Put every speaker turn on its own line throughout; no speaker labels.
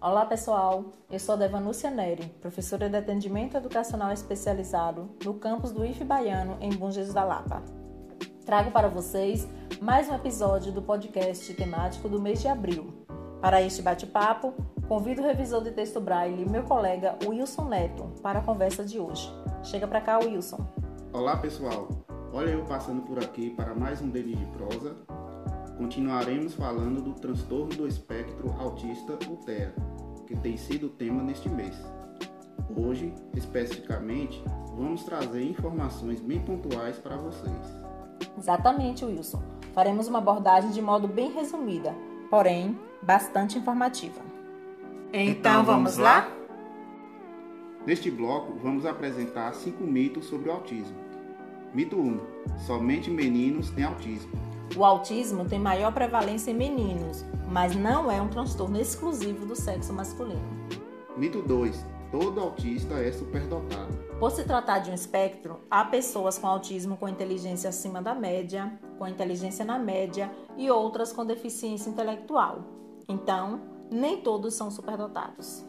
Olá pessoal, eu sou Devanúcia Neri, professora de atendimento educacional especializado no campus do IF Baiano em Bom Jesus da Lapa. Trago para vocês mais um episódio do podcast temático do mês de abril. Para este bate-papo, convido o revisor de texto Braille, meu colega Wilson Neto, para a conversa de hoje. Chega para cá, Wilson.
Olá pessoal, olha eu passando por aqui para mais um Denis de Prosa continuaremos falando do transtorno do espectro autista, o TEA, que tem sido o tema neste mês. Hoje, especificamente, vamos trazer informações bem pontuais para vocês.
Exatamente, Wilson. Faremos uma abordagem de modo bem resumida, porém bastante informativa.
Então, então vamos lá? Neste bloco, vamos apresentar cinco mitos sobre o autismo. Mito 1: Somente meninos têm autismo.
O autismo tem maior prevalência em meninos, mas não é um transtorno exclusivo do sexo masculino.
Mito 2. Todo autista é superdotado.
Por se tratar de um espectro, há pessoas com autismo com inteligência acima da média, com inteligência na média e outras com deficiência intelectual. Então, nem todos são superdotados.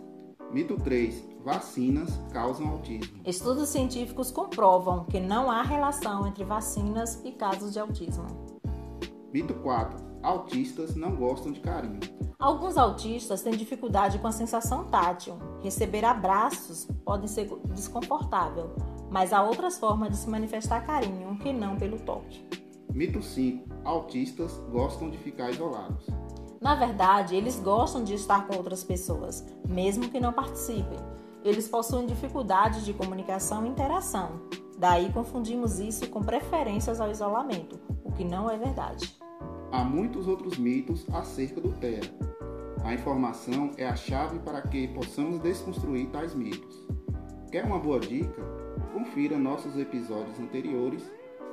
Mito 3. Vacinas causam autismo.
Estudos científicos comprovam que não há relação entre vacinas e casos de autismo.
Mito 4. Autistas não gostam de carinho.
Alguns autistas têm dificuldade com a sensação tátil. Receber abraços pode ser desconfortável, mas há outras formas de se manifestar carinho que não pelo toque.
Mito 5. Autistas gostam de ficar isolados.
Na verdade, eles gostam de estar com outras pessoas, mesmo que não participem. Eles possuem dificuldades de comunicação e interação. Daí confundimos isso com preferências ao isolamento, o que não é verdade.
Há muitos outros mitos acerca do TEA. A informação é a chave para que possamos desconstruir tais mitos. Quer uma boa dica? Confira nossos episódios anteriores,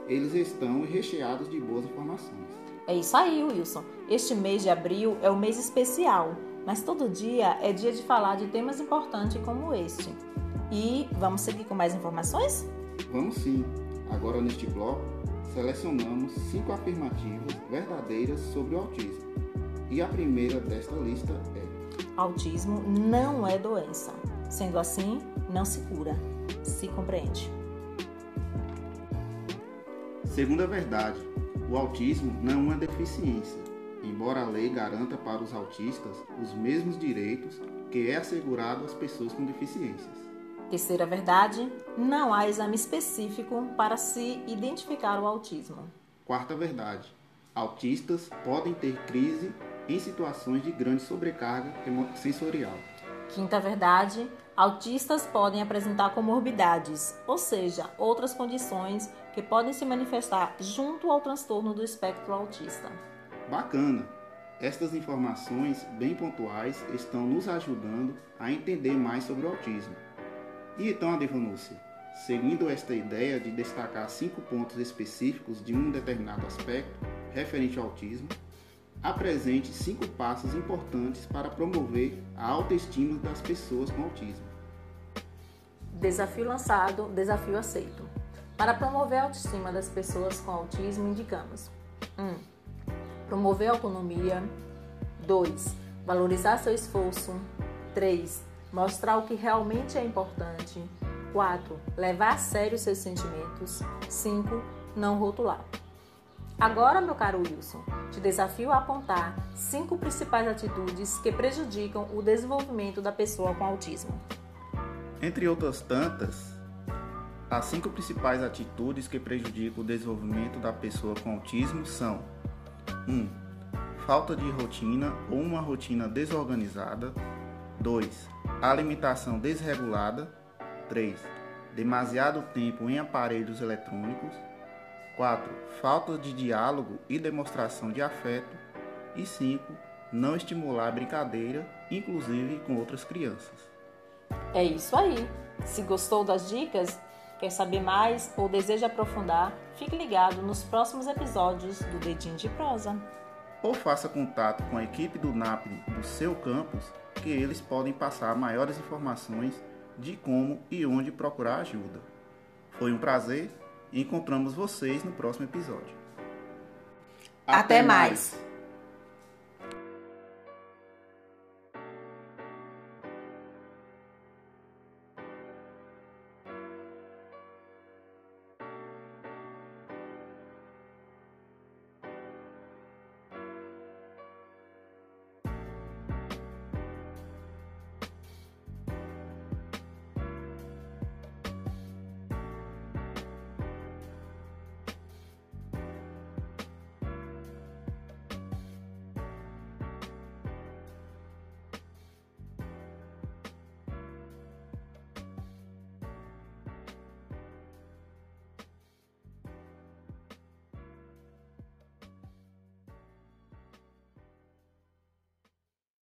eles estão recheados de boas informações.
É isso aí, Wilson. Este mês de abril é um mês especial, mas todo dia é dia de falar de temas importantes como este. E vamos seguir com mais informações?
Vamos sim. Agora neste bloco selecionamos cinco afirmativas verdadeiras sobre o autismo. E a primeira desta lista é:
Autismo não é doença. Sendo assim, não se cura, se compreende.
Segunda verdade: o autismo não é uma deficiência, embora a lei garanta para os autistas os mesmos direitos que é assegurado às pessoas com deficiências.
Terceira verdade: não há exame específico para se identificar o autismo.
Quarta verdade: autistas podem ter crise em situações de grande sobrecarga sensorial.
Quinta verdade: autistas podem apresentar comorbidades, ou seja, outras condições que podem se manifestar junto ao transtorno do espectro autista.
Bacana! Estas informações bem pontuais estão nos ajudando a entender mais sobre o autismo. E então, Adevanúcia, seguindo esta ideia de destacar cinco pontos específicos de um determinado aspecto referente ao autismo, apresente cinco passos importantes para promover a autoestima das pessoas com autismo.
Desafio lançado, desafio aceito. Para promover a autoestima das pessoas com autismo, indicamos: 1. Um, promover a autonomia. 2. Valorizar seu esforço. 3 mostrar o que realmente é importante. 4. Levar a sério seus sentimentos. 5. Não rotular. Agora, meu caro Wilson, te desafio a apontar cinco principais atitudes que prejudicam o desenvolvimento da pessoa com autismo.
Entre outras tantas, as cinco principais atitudes que prejudicam o desenvolvimento da pessoa com autismo são: 1. Um, falta de rotina ou uma rotina desorganizada. 2 alimentação desregulada. 3. Demasiado tempo em aparelhos eletrônicos. 4. Falta de diálogo e demonstração de afeto. E 5. Não estimular brincadeira, inclusive com outras crianças.
É isso aí. Se gostou das dicas, quer saber mais ou deseja aprofundar, fique ligado nos próximos episódios do Dedinho de Prosa.
Ou faça contato com a equipe do NAP do seu campus que eles podem passar maiores informações de como e onde procurar ajuda. Foi um prazer e encontramos vocês no próximo episódio.
Até, Até mais.